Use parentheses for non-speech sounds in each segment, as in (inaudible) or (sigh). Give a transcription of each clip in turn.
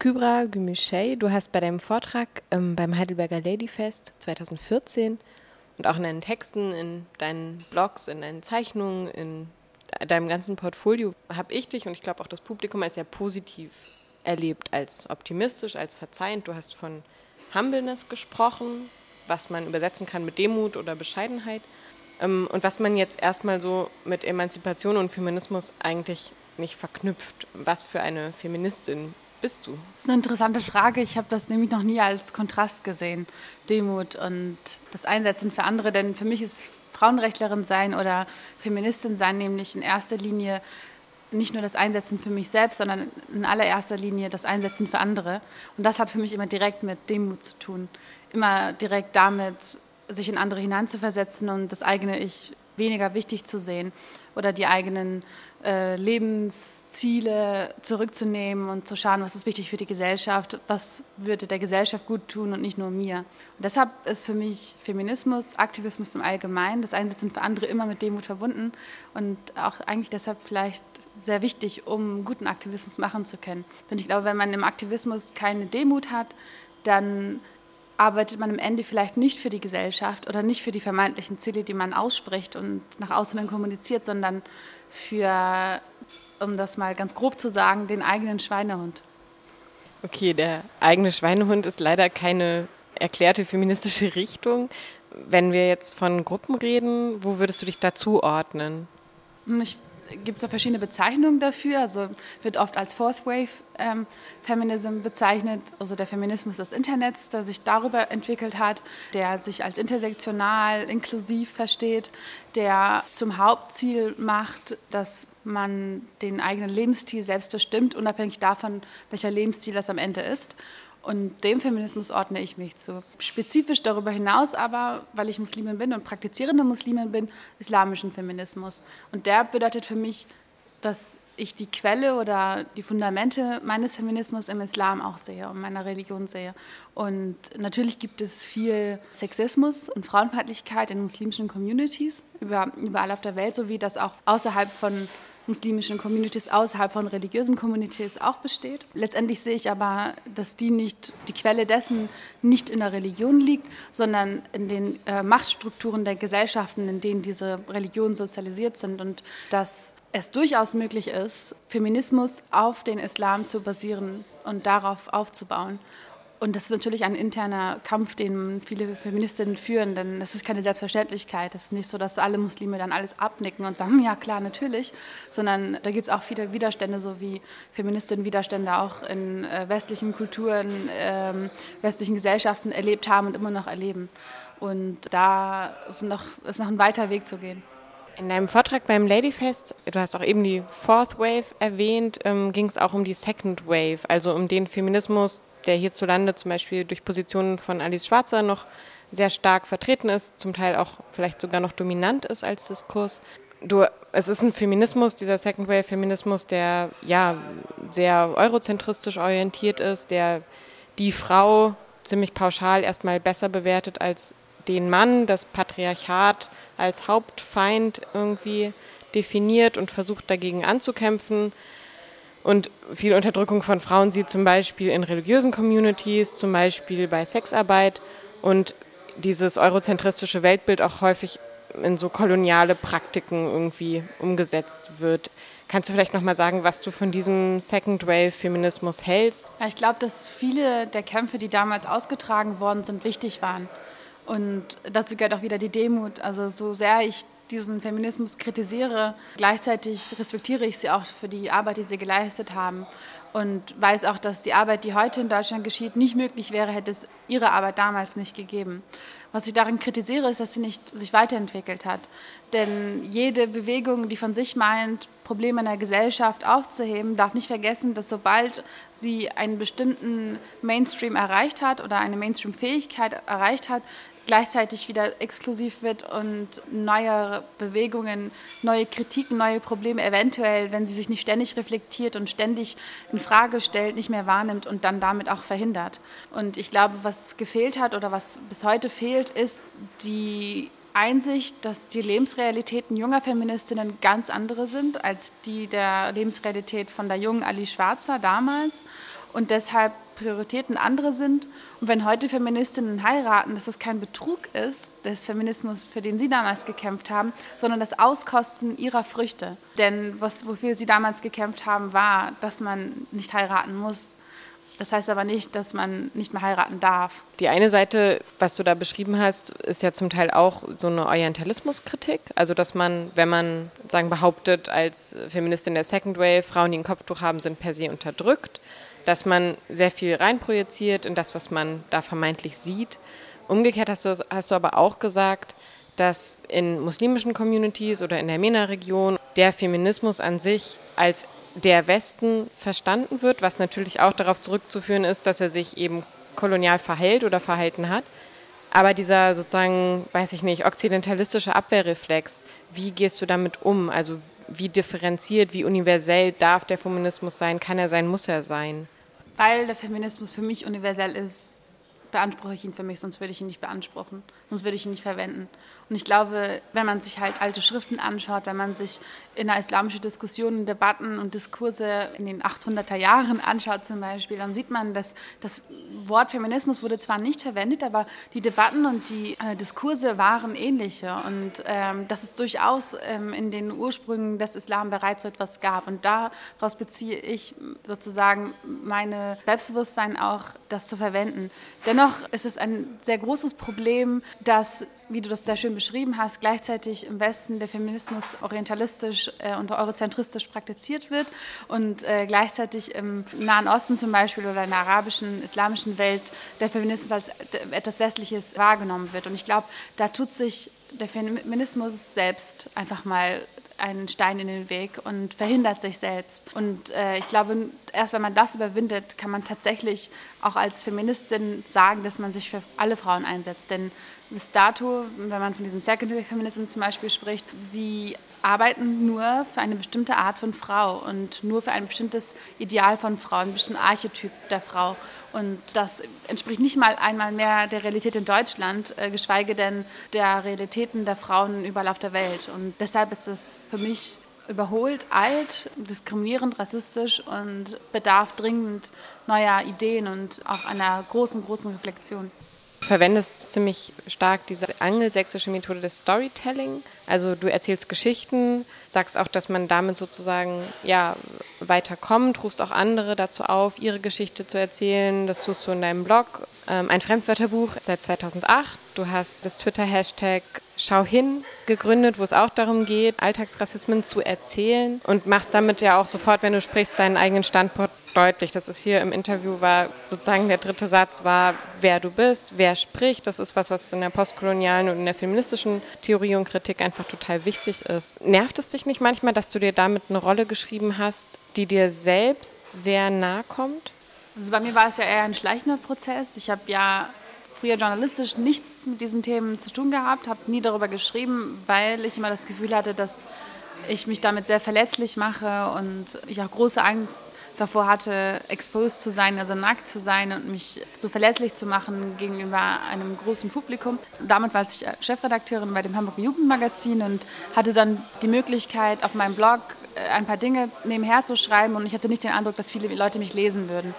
Kybra Gümüşey, du hast bei deinem Vortrag ähm, beim Heidelberger Ladyfest 2014 und auch in deinen Texten, in deinen Blogs, in deinen Zeichnungen, in deinem ganzen Portfolio habe ich dich und ich glaube auch das Publikum als sehr positiv erlebt, als optimistisch, als verzeihend. Du hast von Humbleness gesprochen, was man übersetzen kann mit Demut oder Bescheidenheit ähm, und was man jetzt erstmal so mit Emanzipation und Feminismus eigentlich nicht verknüpft. Was für eine Feministin bist du? Das ist eine interessante Frage. Ich habe das nämlich noch nie als Kontrast gesehen, Demut und das Einsetzen für andere. Denn für mich ist Frauenrechtlerin sein oder Feministin sein nämlich in erster Linie nicht nur das Einsetzen für mich selbst, sondern in allererster Linie das Einsetzen für andere. Und das hat für mich immer direkt mit Demut zu tun. Immer direkt damit, sich in andere hineinzuversetzen und das eigene Ich weniger wichtig zu sehen oder die eigenen äh, Lebensziele zurückzunehmen und zu schauen, was ist wichtig für die Gesellschaft, was würde der Gesellschaft gut tun und nicht nur mir. Und deshalb ist für mich Feminismus, Aktivismus im Allgemeinen, das Einsetzen für andere immer mit Demut verbunden und auch eigentlich deshalb vielleicht sehr wichtig, um guten Aktivismus machen zu können. Denn ich glaube, wenn man im Aktivismus keine Demut hat, dann arbeitet man am Ende vielleicht nicht für die Gesellschaft oder nicht für die vermeintlichen Ziele, die man ausspricht und nach außen dann kommuniziert, sondern für, um das mal ganz grob zu sagen, den eigenen Schweinehund. Okay, der eigene Schweinehund ist leider keine erklärte feministische (laughs) Richtung. Wenn wir jetzt von Gruppen reden, wo würdest du dich dazu ordnen? Ich gibt es da verschiedene Bezeichnungen dafür. Also wird oft als Fourth Wave ähm, Feminism bezeichnet, also der Feminismus des Internets, der sich darüber entwickelt hat, der sich als intersektional, inklusiv versteht, der zum Hauptziel macht, dass man den eigenen Lebensstil selbst bestimmt, unabhängig davon, welcher Lebensstil das am Ende ist. Und dem Feminismus ordne ich mich zu. Spezifisch darüber hinaus aber, weil ich Muslimin bin und praktizierende Muslimin bin, islamischen Feminismus. Und der bedeutet für mich, dass ich die Quelle oder die Fundamente meines Feminismus im Islam auch sehe und meiner Religion sehe. Und natürlich gibt es viel Sexismus und Frauenfeindlichkeit in muslimischen Communities überall auf der Welt, sowie das auch außerhalb von muslimischen Communities außerhalb von religiösen Communities auch besteht. Letztendlich sehe ich aber, dass die nicht, die Quelle dessen nicht in der Religion liegt, sondern in den äh, Machtstrukturen der Gesellschaften, in denen diese Religionen sozialisiert sind und dass es durchaus möglich ist, Feminismus auf den Islam zu basieren und darauf aufzubauen. Und das ist natürlich ein interner Kampf, den viele Feministinnen führen, denn es ist keine Selbstverständlichkeit. Es ist nicht so, dass alle Muslime dann alles abnicken und sagen, (laughs) ja klar, natürlich, sondern da gibt es auch viele Widerstände, so wie Feministinnen Widerstände auch in äh, westlichen Kulturen, äh, westlichen Gesellschaften erlebt haben und immer noch erleben. Und da ist noch, ist noch ein weiter Weg zu gehen. In deinem Vortrag beim Ladyfest, du hast auch eben die Fourth Wave erwähnt, ähm, ging es auch um die Second Wave, also um den Feminismus, der hierzulande zum Beispiel durch Positionen von Alice Schwarzer noch sehr stark vertreten ist, zum Teil auch vielleicht sogar noch dominant ist als Diskurs. Du, es ist ein Feminismus, dieser Second Wave Feminismus, der ja sehr eurozentristisch orientiert ist, der die Frau ziemlich pauschal erstmal besser bewertet als den Mann, das Patriarchat als Hauptfeind irgendwie definiert und versucht dagegen anzukämpfen und viel Unterdrückung von Frauen sieht zum Beispiel in religiösen Communities, zum Beispiel bei Sexarbeit und dieses eurozentristische Weltbild auch häufig in so koloniale Praktiken irgendwie umgesetzt wird. Kannst du vielleicht noch mal sagen, was du von diesem Second Wave Feminismus hältst? Ich glaube, dass viele der Kämpfe, die damals ausgetragen worden sind, wichtig waren. Und dazu gehört auch wieder die Demut. Also so sehr ich diesen Feminismus kritisiere, gleichzeitig respektiere ich sie auch für die Arbeit, die sie geleistet haben und weiß auch, dass die Arbeit, die heute in Deutschland geschieht, nicht möglich wäre, hätte es ihre Arbeit damals nicht gegeben. Was ich darin kritisiere, ist, dass sie nicht sich weiterentwickelt hat. Denn jede Bewegung, die von sich meint, Probleme in der Gesellschaft aufzuheben, darf nicht vergessen, dass sobald sie einen bestimmten Mainstream erreicht hat oder eine Mainstream-Fähigkeit erreicht hat, gleichzeitig wieder exklusiv wird und neue Bewegungen, neue Kritiken, neue Probleme eventuell, wenn sie sich nicht ständig reflektiert und ständig in Frage stellt, nicht mehr wahrnimmt und dann damit auch verhindert. Und ich glaube, was gefehlt hat oder was bis heute fehlt, ist die Einsicht, dass die Lebensrealitäten junger Feministinnen ganz andere sind als die der Lebensrealität von der jungen Ali Schwarzer damals und deshalb Prioritäten andere sind. Und wenn heute Feministinnen heiraten, dass das kein Betrug ist des Feminismus, für den sie damals gekämpft haben, sondern das Auskosten ihrer Früchte. Denn was, wofür sie damals gekämpft haben, war, dass man nicht heiraten muss. Das heißt aber nicht, dass man nicht mehr heiraten darf. Die eine Seite, was du da beschrieben hast, ist ja zum Teil auch so eine Orientalismuskritik. Also, dass man, wenn man sagen behauptet, als Feministin der Second Wave, Frauen, die ein Kopftuch haben, sind per se unterdrückt, dass man sehr viel reinprojiziert in das, was man da vermeintlich sieht. Umgekehrt hast du, hast du aber auch gesagt, dass in muslimischen Communities oder in der MENA-Region der Feminismus an sich als der Westen verstanden wird, was natürlich auch darauf zurückzuführen ist, dass er sich eben kolonial verhält oder verhalten hat. Aber dieser sozusagen, weiß ich nicht, okzidentalistische Abwehrreflex, wie gehst du damit um? Also wie differenziert, wie universell darf der Feminismus sein? Kann er sein, muss er sein? Weil der Feminismus für mich universell ist, beanspruche ich ihn für mich, sonst würde ich ihn nicht beanspruchen, sonst würde ich ihn nicht verwenden. Und ich glaube, wenn man sich halt alte Schriften anschaut, wenn man sich innerislamischen Diskussionen, Debatten und Diskurse in den 800er Jahren anschaut zum Beispiel, dann sieht man, dass das Wort Feminismus wurde zwar nicht verwendet, aber die Debatten und die äh, Diskurse waren ähnliche und ähm, dass es durchaus ähm, in den Ursprüngen des Islam bereits so etwas gab. Und daraus beziehe ich sozusagen meine Selbstbewusstsein auch, das zu verwenden. Dennoch ist es ein sehr großes Problem, dass wie du das sehr schön beschrieben hast, gleichzeitig im Westen der Feminismus orientalistisch äh, und eurozentristisch praktiziert wird und äh, gleichzeitig im Nahen Osten zum Beispiel oder in der arabischen, islamischen Welt der Feminismus als etwas Westliches wahrgenommen wird. Und ich glaube, da tut sich der Feminismus selbst einfach mal einen Stein in den Weg und verhindert sich selbst. Und äh, ich glaube, erst wenn man das überwindet, kann man tatsächlich auch als Feministin sagen, dass man sich für alle Frauen einsetzt. Denn bis dato, wenn man von diesem Secondary Feminism zum Beispiel spricht, sie arbeiten nur für eine bestimmte Art von Frau und nur für ein bestimmtes Ideal von Frau, einen bestimmten Archetyp der Frau. Und das entspricht nicht mal einmal mehr der Realität in Deutschland, äh, geschweige denn der Realitäten der Frauen überall auf der Welt. Und deshalb ist es für mich überholt, alt, diskriminierend, rassistisch und bedarf dringend neuer Ideen und auch einer großen, großen Reflexion verwendest ziemlich stark diese angelsächsische Methode des Storytelling. Also du erzählst Geschichten, sagst auch, dass man damit sozusagen ja weiterkommt, rufst auch andere dazu auf, ihre Geschichte zu erzählen. Das tust du in deinem Blog. Ähm, ein Fremdwörterbuch seit 2008. Du hast das Twitter-Hashtag Schau hin gegründet, wo es auch darum geht, Alltagsrassismen zu erzählen und machst damit ja auch sofort, wenn du sprichst, deinen eigenen Standpunkt deutlich. Das ist hier im Interview war sozusagen der dritte Satz war, wer du bist, wer spricht. Das ist was, was in der postkolonialen und in der feministischen Theorie und Kritik einfach total wichtig ist. Nervt es dich nicht manchmal, dass du dir damit eine Rolle geschrieben hast, die dir selbst sehr nahe kommt? Also bei mir war es ja eher ein schleichender Prozess. Ich habe ja früher journalistisch nichts mit diesen Themen zu tun gehabt, habe nie darüber geschrieben, weil ich immer das Gefühl hatte, dass ich mich damit sehr verletzlich mache und ich auch große Angst davor hatte, exposed zu sein, also nackt zu sein und mich so verlässlich zu machen gegenüber einem großen Publikum. Damit war ich Chefredakteurin bei dem Hamburger Jugendmagazin und hatte dann die Möglichkeit, auf meinem Blog äh, ein paar Dinge nebenher zu schreiben und ich hatte nicht den Eindruck, dass viele Leute mich lesen würden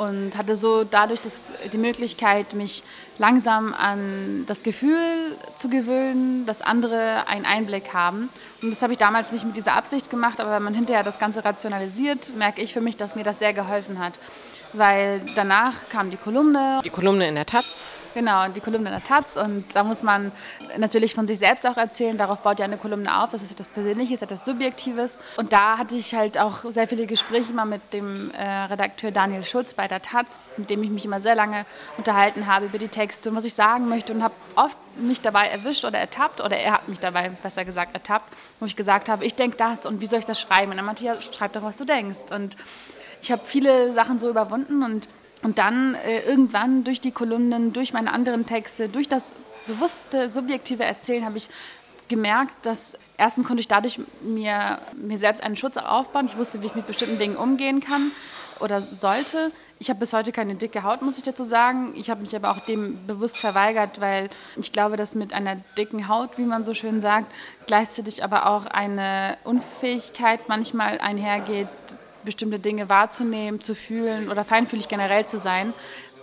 und hatte so dadurch das, die Möglichkeit, mich langsam an das Gefühl zu gewöhnen, dass andere einen Einblick haben. Und das habe ich damals nicht mit dieser Absicht gemacht, aber wenn man hinterher das Ganze rationalisiert, merke ich für mich, dass mir das sehr geholfen hat. Weil danach kam die Kolumne. Die Kolumne in der Taz. Genau, die Kolumne in der Taz. Und da muss man natürlich von sich selbst auch erzählen. Darauf baut ja eine Kolumne auf. Das ist etwas Persönliches, etwas Subjektives. Und da hatte ich halt auch sehr viele Gespräche immer mit dem äh, Redakteur Daniel Schulz bei der Taz, mit dem ich mich immer sehr lange unterhalten habe über die Texte und was ich sagen möchte. Und habe oft mich dabei erwischt oder ertappt, oder er hat mich dabei, besser gesagt, ertappt, wo ich gesagt habe, ich denke das und wie soll ich das schreiben? Und dann meinte ja, schreib doch, was du denkst. Und ich habe viele Sachen so überwunden und und dann äh, irgendwann durch die Kolumnen, durch meine anderen Texte, durch das bewusste, subjektive Erzählen habe ich gemerkt, dass erstens konnte ich dadurch mir, mir selbst einen Schutz aufbauen. Ich wusste, wie ich mit bestimmten Dingen umgehen kann oder sollte. Ich habe bis heute keine dicke Haut, muss ich dazu sagen. Ich habe mich aber auch dem bewusst verweigert, weil ich glaube, dass mit einer dicken Haut, wie man so schön sagt, gleichzeitig aber auch eine Unfähigkeit manchmal einhergeht, bestimmte Dinge wahrzunehmen, zu fühlen oder feinfühlig generell zu sein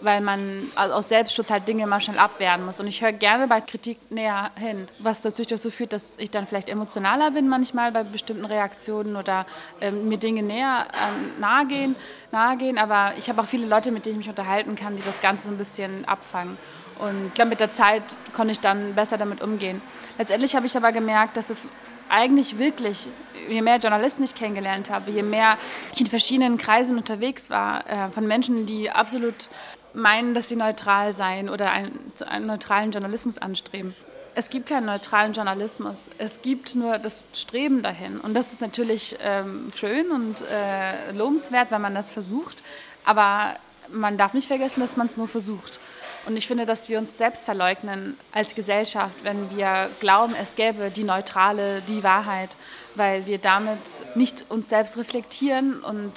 weil man aus Selbstschutz halt Dinge immer schnell abwehren muss. Und ich höre gerne bei Kritik näher hin, was natürlich dazu führt, dass ich dann vielleicht emotionaler bin manchmal bei bestimmten Reaktionen oder ähm, mir Dinge näher ähm, nahe, gehen, nahe gehen. Aber ich habe auch viele Leute, mit denen ich mich unterhalten kann, die das Ganze so ein bisschen abfangen. Und ich glaube, mit der Zeit konnte ich dann besser damit umgehen. Letztendlich habe ich aber gemerkt, dass es eigentlich wirklich, je mehr Journalisten ich kennengelernt habe, je mehr ich in verschiedenen Kreisen unterwegs war, äh, von Menschen, die absolut meinen, dass sie neutral seien oder einen, einen neutralen Journalismus anstreben. Es gibt keinen neutralen Journalismus. Es gibt nur das Streben dahin. Und das ist natürlich ähm, schön und äh, lobenswert, wenn man das versucht. Aber man darf nicht vergessen, dass man es nur versucht. Und ich finde, dass wir uns selbst verleugnen als Gesellschaft, wenn wir glauben, es gäbe die neutrale, die Wahrheit, weil wir damit nicht uns selbst reflektieren und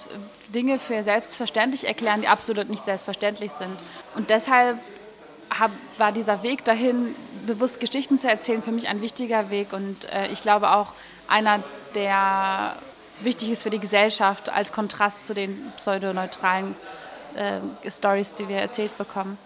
Dinge für selbstverständlich erklären, die absolut nicht selbstverständlich sind. Und deshalb war dieser Weg dahin, bewusst Geschichten zu erzählen, für mich ein wichtiger Weg und äh, ich glaube auch einer, der wichtig ist für die Gesellschaft als Kontrast zu den pseudoneutralen äh, Stories, die wir erzählt bekommen.